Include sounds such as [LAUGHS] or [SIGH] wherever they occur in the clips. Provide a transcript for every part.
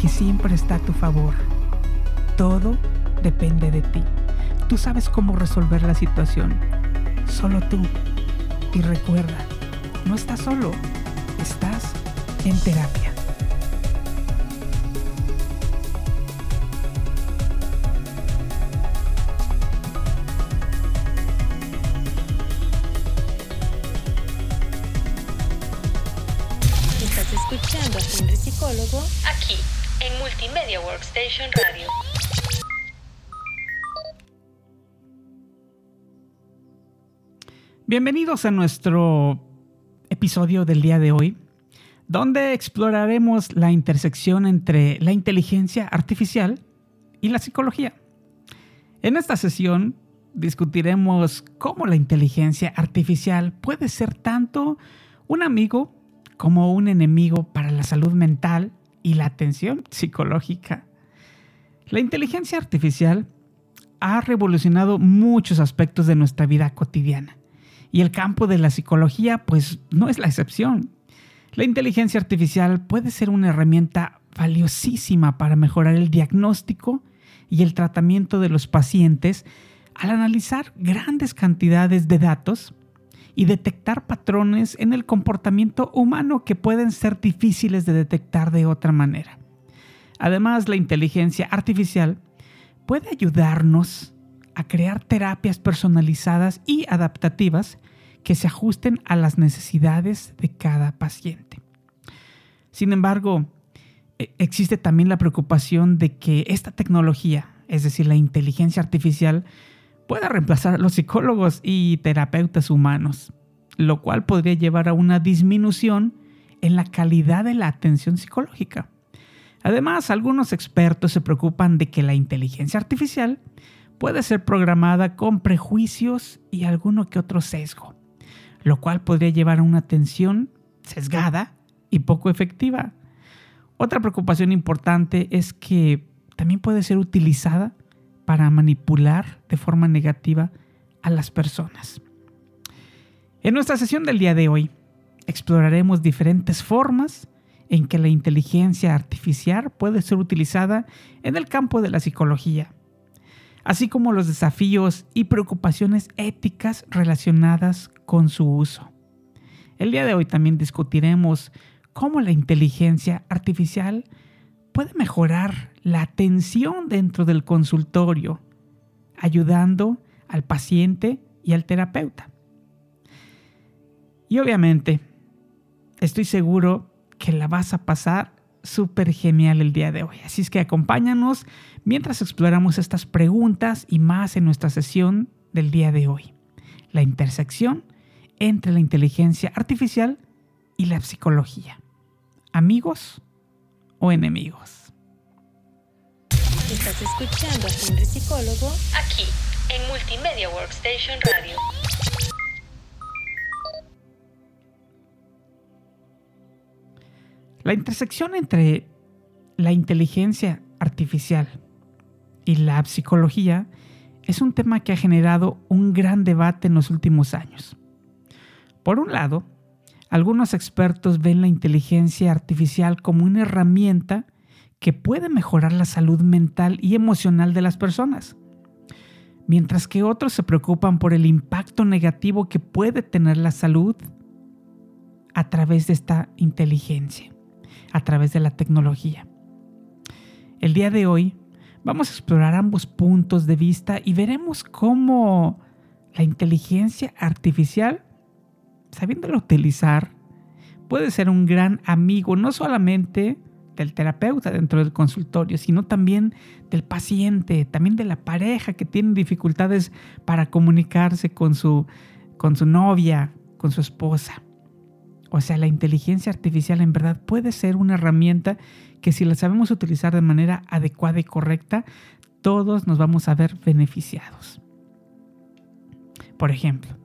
que siempre está a tu favor. Todo depende de ti. Tú sabes cómo resolver la situación. Solo tú. Y recuerda, no estás solo, estás en terapia. Bienvenidos a nuestro episodio del día de hoy, donde exploraremos la intersección entre la inteligencia artificial y la psicología. En esta sesión discutiremos cómo la inteligencia artificial puede ser tanto un amigo como un enemigo para la salud mental y la atención psicológica. La inteligencia artificial ha revolucionado muchos aspectos de nuestra vida cotidiana y el campo de la psicología pues no es la excepción. La inteligencia artificial puede ser una herramienta valiosísima para mejorar el diagnóstico y el tratamiento de los pacientes al analizar grandes cantidades de datos y detectar patrones en el comportamiento humano que pueden ser difíciles de detectar de otra manera. Además, la inteligencia artificial puede ayudarnos a crear terapias personalizadas y adaptativas que se ajusten a las necesidades de cada paciente. Sin embargo, e, existe también la preocupación de que esta tecnología, es decir, la inteligencia artificial, pueda reemplazar a los psicólogos y terapeutas humanos, lo cual podría llevar a una disminución en la calidad de la atención psicológica. Además, algunos expertos se preocupan de que la inteligencia artificial puede ser programada con prejuicios y alguno que otro sesgo, lo cual podría llevar a una atención sesgada y poco efectiva. Otra preocupación importante es que también puede ser utilizada para manipular de forma negativa a las personas. En nuestra sesión del día de hoy exploraremos diferentes formas en que la inteligencia artificial puede ser utilizada en el campo de la psicología, así como los desafíos y preocupaciones éticas relacionadas con su uso. El día de hoy también discutiremos cómo la inteligencia artificial puede mejorar la atención dentro del consultorio, ayudando al paciente y al terapeuta. Y obviamente, estoy seguro que la vas a pasar súper genial el día de hoy. Así es que acompáñanos mientras exploramos estas preguntas y más en nuestra sesión del día de hoy. La intersección entre la inteligencia artificial y la psicología. ¿Amigos o enemigos? Estás escuchando a Henry Psicólogo aquí en Multimedia Workstation Radio. La intersección entre la inteligencia artificial y la psicología es un tema que ha generado un gran debate en los últimos años. Por un lado, algunos expertos ven la inteligencia artificial como una herramienta que puede mejorar la salud mental y emocional de las personas, mientras que otros se preocupan por el impacto negativo que puede tener la salud a través de esta inteligencia, a través de la tecnología. El día de hoy vamos a explorar ambos puntos de vista y veremos cómo la inteligencia artificial, sabiéndola utilizar, puede ser un gran amigo, no solamente del terapeuta dentro del consultorio, sino también del paciente, también de la pareja que tiene dificultades para comunicarse con su, con su novia, con su esposa. O sea, la inteligencia artificial en verdad puede ser una herramienta que si la sabemos utilizar de manera adecuada y correcta, todos nos vamos a ver beneficiados. Por ejemplo,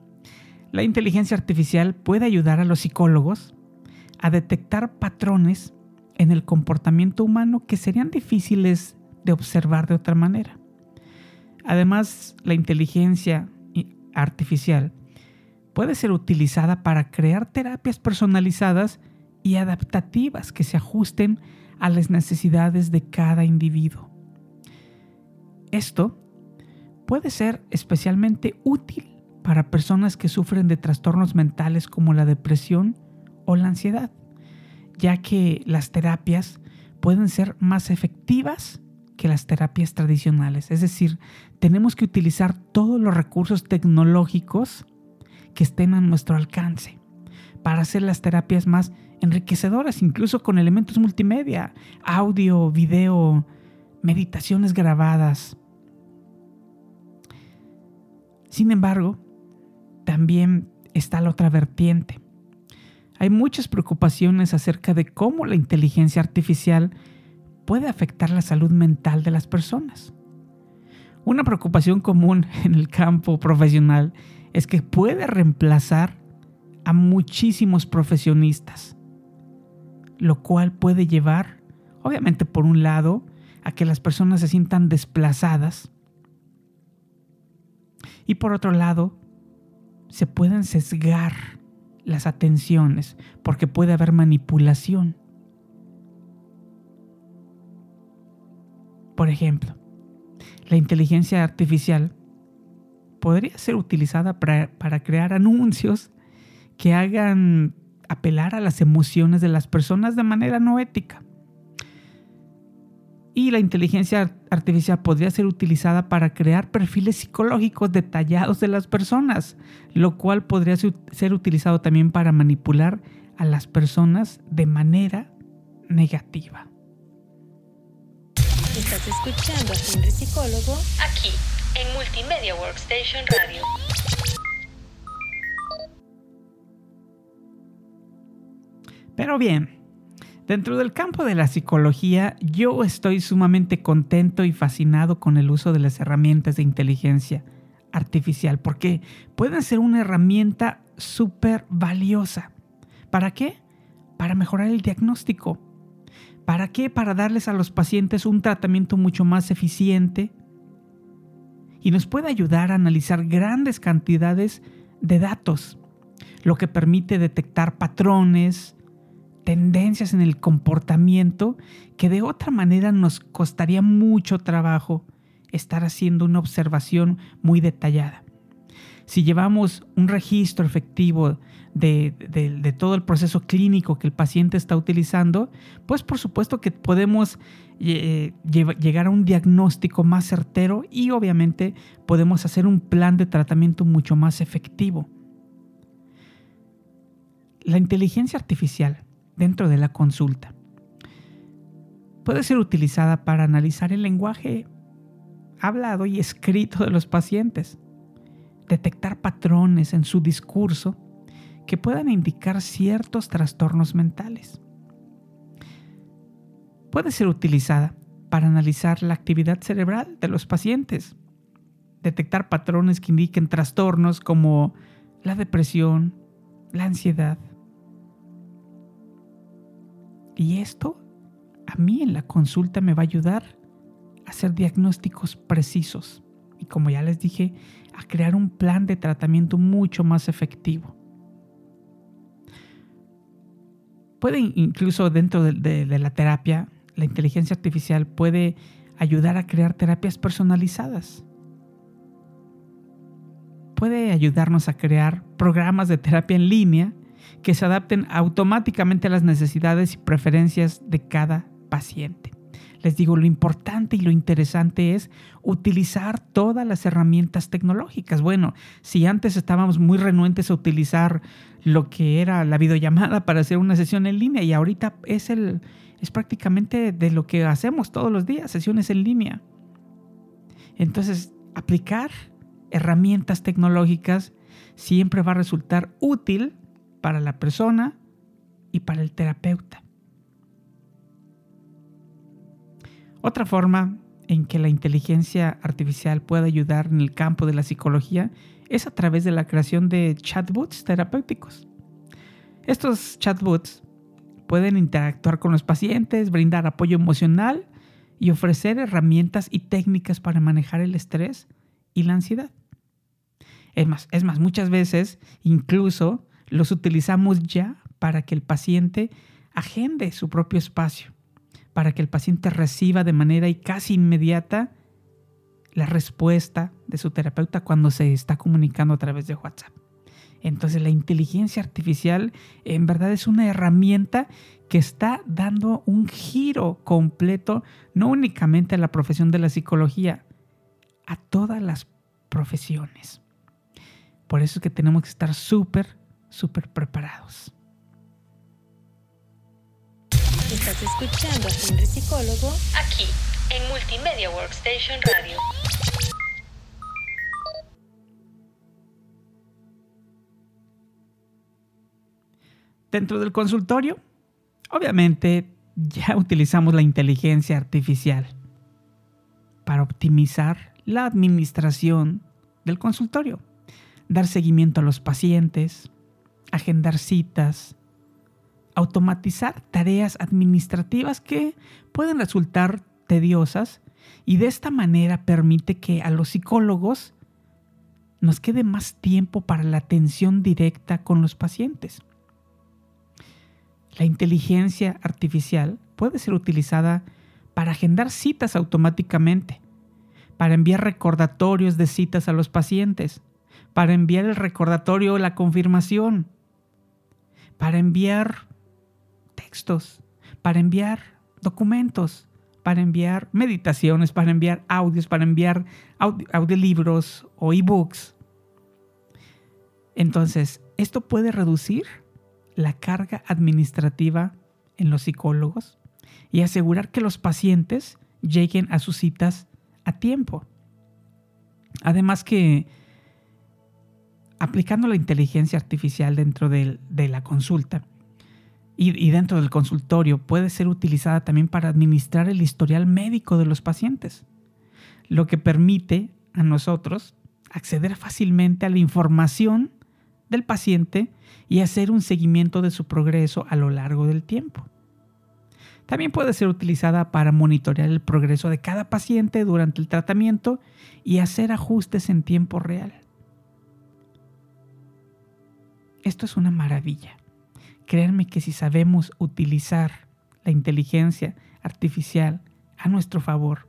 la inteligencia artificial puede ayudar a los psicólogos a detectar patrones en el comportamiento humano que serían difíciles de observar de otra manera. Además, la inteligencia artificial puede ser utilizada para crear terapias personalizadas y adaptativas que se ajusten a las necesidades de cada individuo. Esto puede ser especialmente útil para personas que sufren de trastornos mentales como la depresión o la ansiedad, ya que las terapias pueden ser más efectivas que las terapias tradicionales. Es decir, tenemos que utilizar todos los recursos tecnológicos que estén a nuestro alcance para hacer las terapias más enriquecedoras, incluso con elementos multimedia, audio, video, meditaciones grabadas. Sin embargo, también está la otra vertiente. Hay muchas preocupaciones acerca de cómo la inteligencia artificial puede afectar la salud mental de las personas. Una preocupación común [LAUGHS] en el campo profesional es que puede reemplazar a muchísimos profesionistas, lo cual puede llevar, obviamente por un lado, a que las personas se sientan desplazadas y por otro lado, se pueden sesgar las atenciones porque puede haber manipulación. Por ejemplo, la inteligencia artificial podría ser utilizada para, crear anuncios que hagan apelar a las emociones de las personas de manera no ética. Y la inteligencia artificial podría ser utilizada para crear perfiles psicológicos detallados de las personas, lo cual podría ser utilizado también para manipular a las personas de manera negativa. Estás escuchando a Henry Psicólogo aquí en Multimedia Workstation Radio. Pero bien, dentro del campo de la psicología, yo estoy sumamente contento y fascinado con el uso de las herramientas de inteligencia artificial, porque pueden ser una herramienta súper valiosa. ¿Para qué? Para mejorar el diagnóstico ¿Para qué? Para darles a los pacientes un tratamiento mucho más eficiente y nos puede ayudar a analizar grandes cantidades de datos, lo que permite detectar patrones, tendencias en el comportamiento que de otra manera nos costaría mucho trabajo estar haciendo una observación muy detallada. Si llevamos un registro efectivo de, todo el proceso clínico que el paciente está utilizando, pues por supuesto que podemos eh, llegar a un diagnóstico más certero y obviamente podemos hacer un plan de tratamiento mucho más efectivo. La inteligencia artificial dentro de la consulta puede ser utilizada para analizar el lenguaje hablado y escrito de los pacientes, detectar patrones en su discurso que puedan indicar ciertos trastornos mentales. Puede ser utilizada para analizar la actividad cerebral de los pacientes, detectar patrones que indiquen trastornos como la depresión, la ansiedad. Y esto a mí en la consulta me va a ayudar a hacer diagnósticos precisos y como ya les dije, a crear un plan de tratamiento mucho más efectivo. puede incluso dentro de, la terapia, la inteligencia artificial puede ayudar a crear terapias personalizadas. Puede ayudarnos a crear programas de terapia en línea que se adapten automáticamente a las necesidades y preferencias de cada paciente. Les digo, lo importante y lo interesante es utilizar todas las herramientas tecnológicas. Bueno, si antes estábamos muy renuentes a utilizar lo que era la videollamada para hacer una sesión en línea y ahorita es el es prácticamente de lo que hacemos todos los días, sesiones en línea. Entonces, aplicar herramientas tecnológicas siempre va a resultar útil para la persona, y para el terapeuta. Otra forma en que la inteligencia artificial puede ayudar en el campo de la psicología es a través de la creación de chatbots terapéuticos. Estos chatbots pueden interactuar con los pacientes, brindar apoyo emocional y ofrecer herramientas y técnicas para manejar el estrés y la ansiedad. Es más, es más, muchas veces incluso los utilizamos ya para que el paciente agende su propio espacio, para que el paciente reciba de manera y casi inmediata la respuesta de su terapeuta cuando se está comunicando a través de WhatsApp. Entonces la inteligencia artificial en verdad es una herramienta que está dando un giro completo, no únicamente a la profesión de la psicología, a todas las profesiones. Por eso es que tenemos que estar súper, súper preparados. Estás escuchando a Henry Psicólogo aquí en Multimedia Workstation Radio. Dentro del consultorio, obviamente ya utilizamos la inteligencia artificial para optimizar la administración del consultorio, dar seguimiento a los pacientes, agendar citas, automatizar tareas administrativas que pueden resultar tediosas y de esta manera permite que a los psicólogos nos quede más tiempo para la atención directa con los pacientes. La inteligencia artificial puede ser utilizada para agendar citas automáticamente, para enviar recordatorios de citas a los pacientes, para enviar el recordatorio o la confirmación, para enviar textos, para enviar documentos, para enviar meditaciones, para enviar audios, para enviar audiolibros o ebooks. Entonces, esto puede reducir la carga administrativa en los psicólogos y asegurar que los pacientes lleguen a sus citas a tiempo. Además que aplicando la inteligencia artificial dentro de, la consulta y, y dentro del consultorio puede ser utilizada también para administrar el historial médico de los pacientes, lo que permite a nosotros acceder fácilmente a la información del paciente y hacer un seguimiento de su progreso a lo largo del tiempo. También puede ser utilizada para monitorear el progreso de cada paciente durante el tratamiento y hacer ajustes en tiempo real. Esto es una maravilla. Créanme que si sabemos utilizar la inteligencia artificial a nuestro favor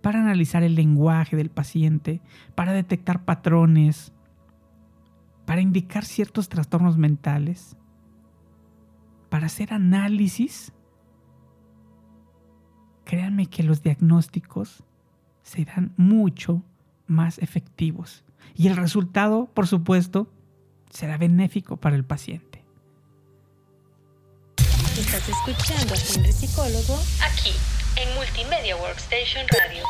para analizar el lenguaje del paciente, para detectar patrones, para indicar ciertos trastornos mentales, para hacer análisis, créanme que los diagnósticos serán mucho más efectivos. Y el resultado, por supuesto, será benéfico para el paciente. Estás escuchando a Henry Psicólogo aquí en Multimedia Workstation Radio.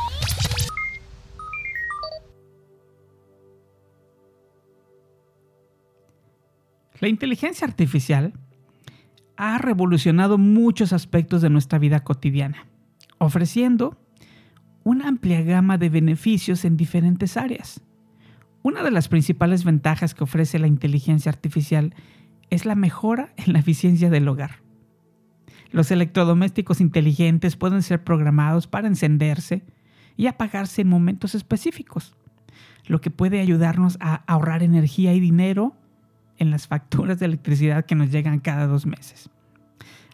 La inteligencia artificial ha revolucionado muchos aspectos de nuestra vida cotidiana, ofreciendo una amplia gama de beneficios en diferentes áreas. Una de las principales ventajas que ofrece la inteligencia artificial es la mejora en la eficiencia del hogar. Los electrodomésticos inteligentes pueden ser programados para encenderse y apagarse en momentos específicos, lo que puede ayudarnos a ahorrar energía y dinero en las facturas de electricidad que nos llegan cada dos meses.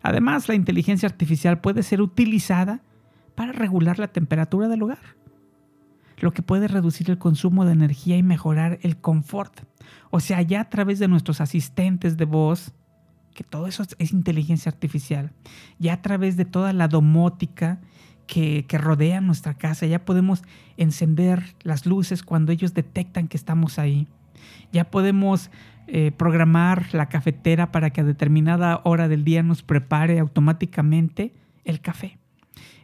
Además, la inteligencia artificial puede ser utilizada para regular la temperatura del hogar, lo que puede reducir el consumo de energía y mejorar el confort. O sea, ya a través de nuestros asistentes de voz, que todo eso es inteligencia artificial, ya a través de toda la domótica que, rodea nuestra casa, ya podemos encender las luces cuando ellos detectan que estamos ahí. Ya podemos eh, programar la cafetera para que a determinada hora del día nos prepare automáticamente el café.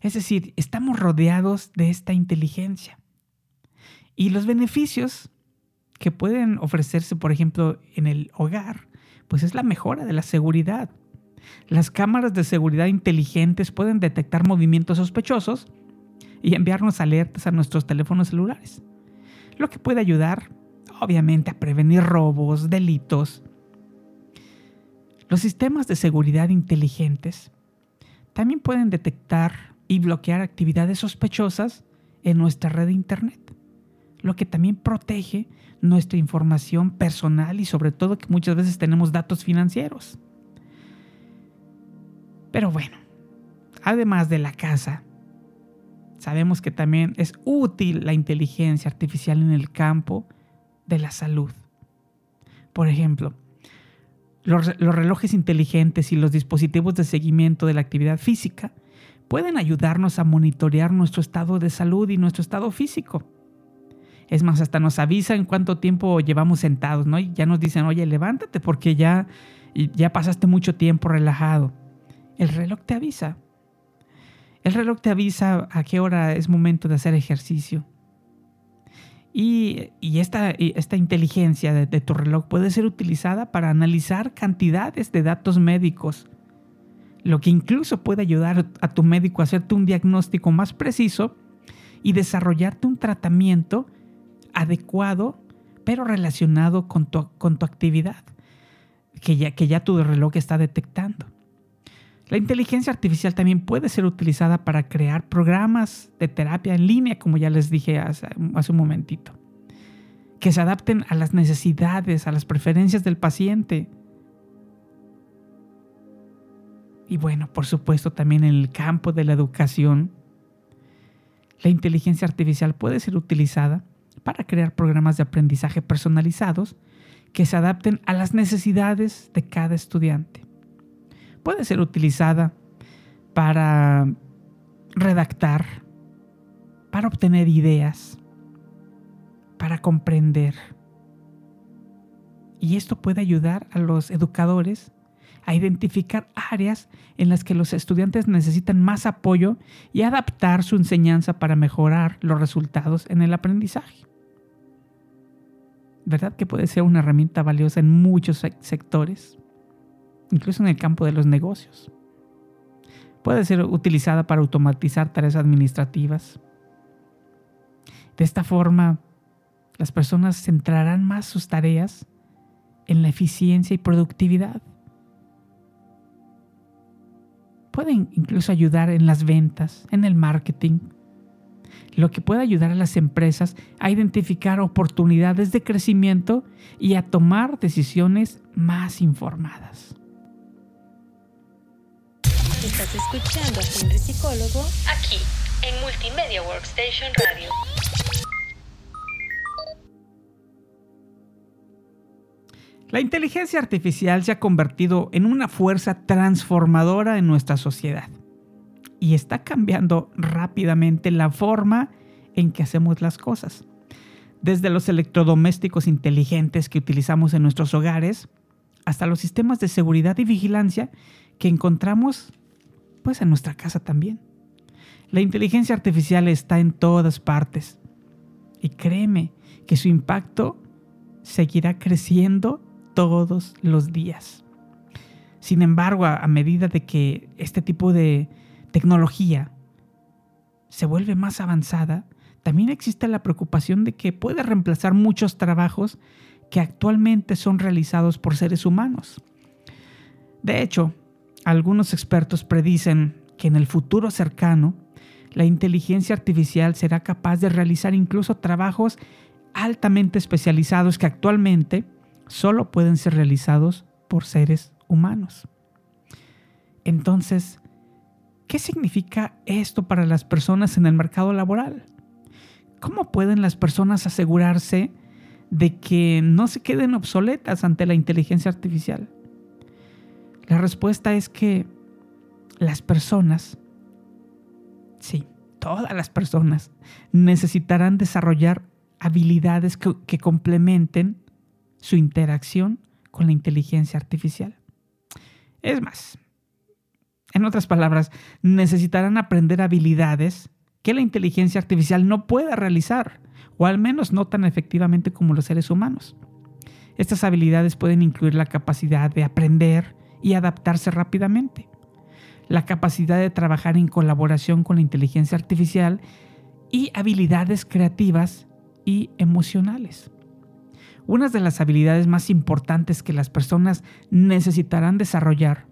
Es decir, estamos rodeados de esta inteligencia. Y los beneficios que pueden ofrecerse, por ejemplo, en el hogar, pues es la mejora de la seguridad. Las cámaras de seguridad inteligentes pueden detectar movimientos sospechosos y enviarnos alertas a nuestros teléfonos celulares, lo que puede ayudar, obviamente, a prevenir robos, delitos. Los sistemas de seguridad inteligentes también pueden detectar y bloquear actividades sospechosas en nuestra red de Internet, lo que también protege nuestra información personal y sobre todo que muchas veces tenemos datos financieros. Pero bueno, además de la casa, sabemos que también es útil la inteligencia artificial en el campo de la salud. Por ejemplo, los, relojes inteligentes y los dispositivos de seguimiento de la actividad física pueden ayudarnos a monitorear nuestro estado de salud y nuestro estado físico. Es más, hasta nos avisan cuánto tiempo llevamos sentados, ¿no? Y ya nos dicen, oye, levántate porque ya, ya pasaste mucho tiempo relajado. El reloj te avisa. El reloj te avisa a qué hora es momento de hacer ejercicio. Y, esta, esta, inteligencia de, de tu reloj puede ser utilizada para analizar cantidades de datos médicos, lo que incluso puede ayudar a tu médico a hacerte un diagnóstico más preciso y desarrollarte un tratamiento adecuado, pero relacionado con tu, con tu actividad, que ya, que ya tu reloj está detectando. La inteligencia artificial también puede ser utilizada para crear programas de terapia en línea, como ya les dije hace, hace un momentito, que se adapten a las necesidades, a las preferencias del paciente. Y bueno, por supuesto también en el campo de la educación, la inteligencia artificial puede ser utilizada para crear programas de aprendizaje personalizados que se adapten a las necesidades de cada estudiante. Puede ser utilizada para redactar, para obtener ideas, para comprender. Y esto puede ayudar a los educadores a identificar áreas en las que los estudiantes necesitan más apoyo y adaptar su enseñanza para mejorar los resultados en el aprendizaje. ¿Verdad que puede ser una herramienta valiosa en muchos sectores? Incluso en el campo de los negocios. Puede ser utilizada para automatizar tareas administrativas. De esta forma, las personas centrarán más sus tareas en la eficiencia y productividad. Pueden incluso ayudar en las ventas, en el marketing, lo que puede ayudar a las empresas a identificar oportunidades de crecimiento y a tomar decisiones más informadas. Estás escuchando a Psicólogo aquí en Multimedia Workstation Radio. La inteligencia artificial se ha convertido en una fuerza transformadora en nuestra sociedad y está cambiando rápidamente la forma en que hacemos las cosas. Desde los electrodomésticos inteligentes que utilizamos en nuestros hogares hasta los sistemas de seguridad y vigilancia que encontramos pues en nuestra casa también. La inteligencia artificial está en todas partes y créeme que su impacto seguirá creciendo todos los días. Sin embargo, a, medida de que este tipo de tecnología se vuelve más avanzada, también existe la preocupación de que puede reemplazar muchos trabajos que actualmente son realizados por seres humanos. De hecho, algunos expertos predicen que en el futuro cercano, la inteligencia artificial será capaz de realizar incluso trabajos altamente especializados que actualmente solo pueden ser realizados por seres humanos. Entonces, ¿Qué significa esto para las personas en el mercado laboral? ¿Cómo pueden las personas asegurarse de que no se queden obsoletas ante la inteligencia artificial? La respuesta es que las personas, sí, todas las personas, necesitarán desarrollar habilidades que, complementen su interacción con la inteligencia artificial. Es más, en otras palabras, necesitarán aprender habilidades que la inteligencia artificial no pueda realizar, o al menos no tan efectivamente como los seres humanos. Estas habilidades pueden incluir la capacidad de aprender y adaptarse rápidamente, la capacidad de trabajar en colaboración con la inteligencia artificial y habilidades creativas y emocionales. Una de las habilidades más importantes que las personas necesitarán desarrollar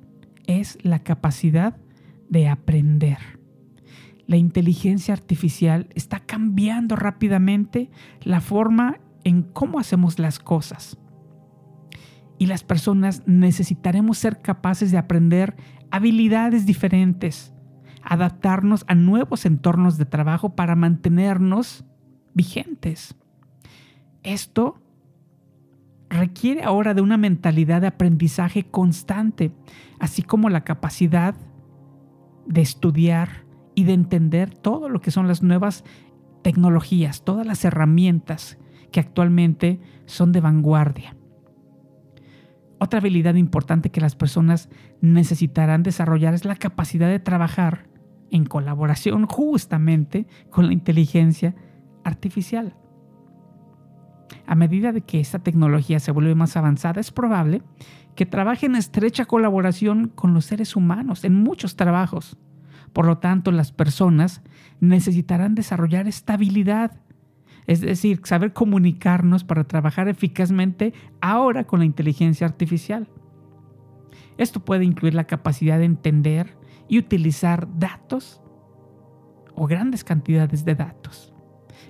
es la capacidad de aprender. La inteligencia artificial está cambiando rápidamente la forma en cómo hacemos las cosas. Y las personas necesitaremos ser capaces de aprender habilidades diferentes, adaptarnos a nuevos entornos de trabajo para mantenernos vigentes. Esto requiere ahora de una mentalidad de aprendizaje constante, así como la capacidad de estudiar y de entender todo lo que son las nuevas tecnologías, todas las herramientas que actualmente son de vanguardia. Otra habilidad importante que las personas necesitarán desarrollar es la capacidad de trabajar en colaboración justamente con la inteligencia artificial. A medida de que esta tecnología se vuelve más avanzada, es probable que trabaje en estrecha colaboración con los seres humanos en muchos trabajos. Por lo tanto, las personas necesitarán desarrollar estabilidad, es decir, saber comunicarnos para trabajar eficazmente ahora con la inteligencia artificial. Esto puede incluir la capacidad de entender y utilizar datos o grandes cantidades de datos,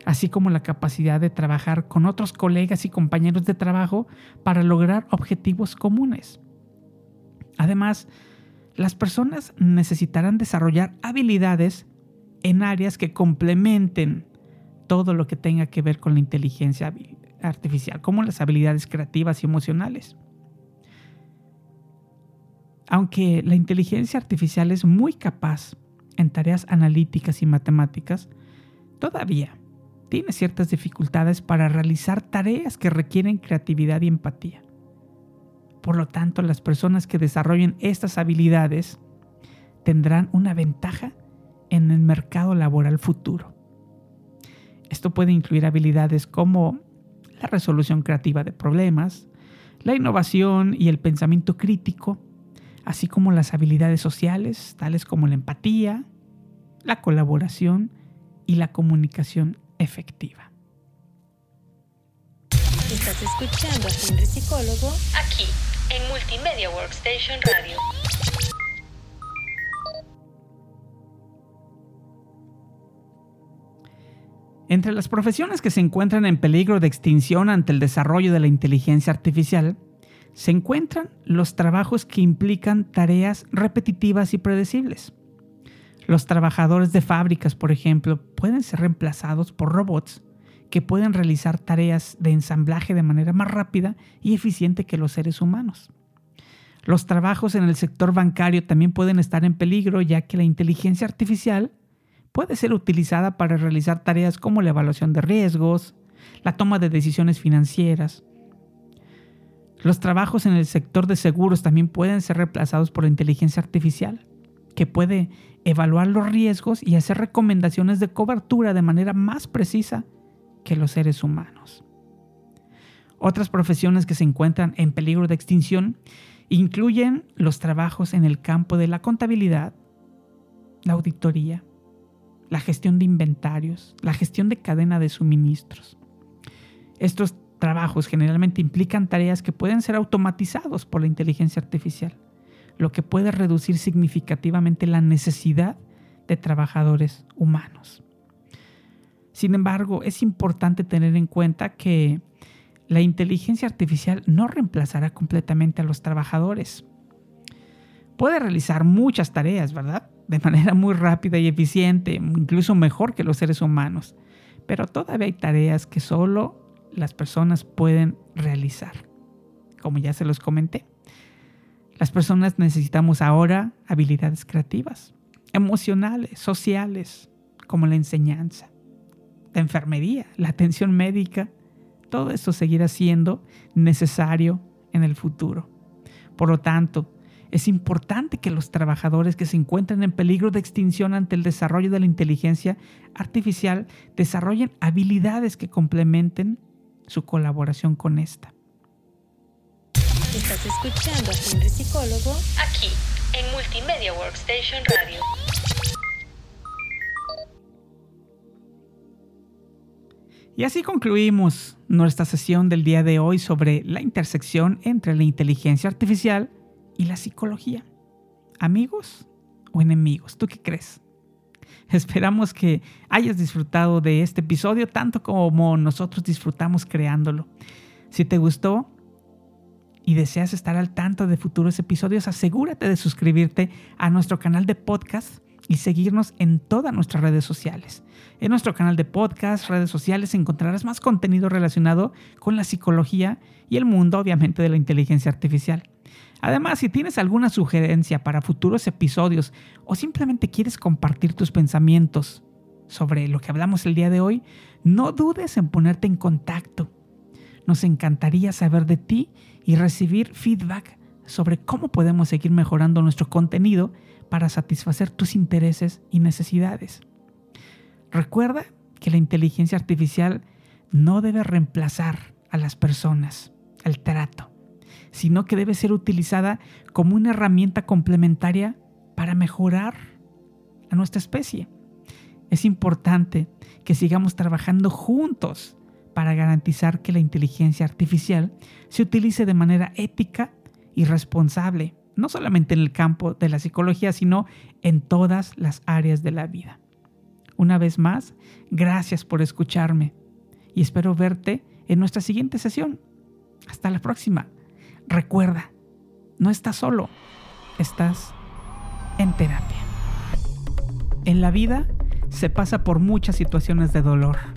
así como la capacidad de trabajar con otros colegas y compañeros de trabajo para lograr objetivos comunes. Además, las personas necesitarán desarrollar habilidades en áreas que complementen todo lo que tenga que ver con la inteligencia artificial, como las habilidades creativas y emocionales. Aunque la inteligencia artificial es muy capaz en tareas analíticas y matemáticas, todavía tiene ciertas dificultades para realizar tareas que requieren creatividad y empatía. Por lo tanto, las personas que desarrollen estas habilidades tendrán una ventaja en el mercado laboral futuro. Esto puede incluir habilidades como la resolución creativa de problemas, la innovación y el pensamiento crítico, así como las habilidades sociales, tales como la empatía, la colaboración y la comunicación efectiva. Estás escuchando a Henry Psicólogo aquí en Multimedia Workstation Radio. Entre las profesiones que se encuentran en peligro de extinción ante el desarrollo de la inteligencia artificial se encuentran los trabajos que implican tareas repetitivas y predecibles. Los trabajadores de fábricas, por ejemplo, pueden ser reemplazados por robots que pueden realizar tareas de ensamblaje de manera más rápida y eficiente que los seres humanos. Los trabajos en el sector bancario también pueden estar en peligro ya que la inteligencia artificial puede ser utilizada para realizar tareas como la evaluación de riesgos, la toma de decisiones financieras, los trabajos en el sector de seguros también pueden ser reemplazados por la inteligencia artificial, que puede evaluar los riesgos y hacer recomendaciones de cobertura de manera más precisa que los seres humanos. Otras profesiones que se encuentran en peligro de extinción incluyen los trabajos en el campo de la contabilidad, la auditoría, la gestión de inventarios, la gestión de cadena de suministros. Estos trabajos generalmente implican tareas que pueden ser automatizados por la inteligencia artificial, lo que puede reducir significativamente la necesidad de trabajadores humanos. Sin embargo, es importante tener en cuenta que la inteligencia artificial no reemplazará completamente a los trabajadores. Puede realizar muchas tareas, ¿verdad? De manera muy rápida y eficiente, incluso mejor que los seres humanos. Pero todavía hay tareas que solo las personas pueden realizar. Como ya se los comenté, las personas necesitamos ahora habilidades creativas, emocionales, sociales, como la enseñanza, la enfermería, la atención médica. Todo esto seguirá siendo necesario en el futuro. Por lo tanto, es importante que los trabajadores que se encuentran en peligro de extinción ante el desarrollo de la inteligencia artificial desarrollen habilidades que complementen su colaboración con esta. Estás escuchando a Henry Psicólogo aquí en Multimedia Workstation Radio. Y así concluimos nuestra sesión del día de hoy sobre la intersección entre la inteligencia artificial y la psicología. ¿Amigos o enemigos? ¿Tú qué crees? [LAUGHS] Esperamos que hayas disfrutado de este episodio tanto como nosotros disfrutamos creándolo. Si te gustó y deseas estar al tanto de futuros episodios, asegúrate de suscribirte a nuestro canal de podcast y seguirnos en todas nuestras redes sociales. En nuestro canal de podcast, redes sociales, encontrarás más contenido relacionado con la psicología y el mundo, obviamente, de la inteligencia artificial. Además, si tienes alguna sugerencia para futuros episodios o simplemente quieres compartir tus pensamientos sobre lo que hablamos el día de hoy, no dudes en ponerte en contacto. Nos encantaría saber de ti y recibir feedback sobre cómo podemos seguir mejorando nuestro contenido para satisfacer tus intereses y necesidades. Recuerda que la inteligencia artificial no debe reemplazar a las personas, al trato sino que debe ser utilizada como una herramienta complementaria para mejorar a nuestra especie. Es importante que sigamos trabajando juntos para garantizar que la inteligencia artificial se utilice de manera ética y responsable, no solamente en el campo de la psicología, sino en todas las áreas de la vida. Una vez más, gracias por escucharme y espero verte en nuestra siguiente sesión. Hasta la próxima. Recuerda, no estás solo, estás en terapia. En la vida se pasa por muchas situaciones de dolor,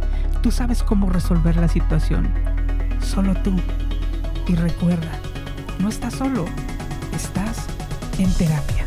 Tú sabes cómo resolver la situación. Solo tú. Y recuerda, no estás solo, estás en terapia.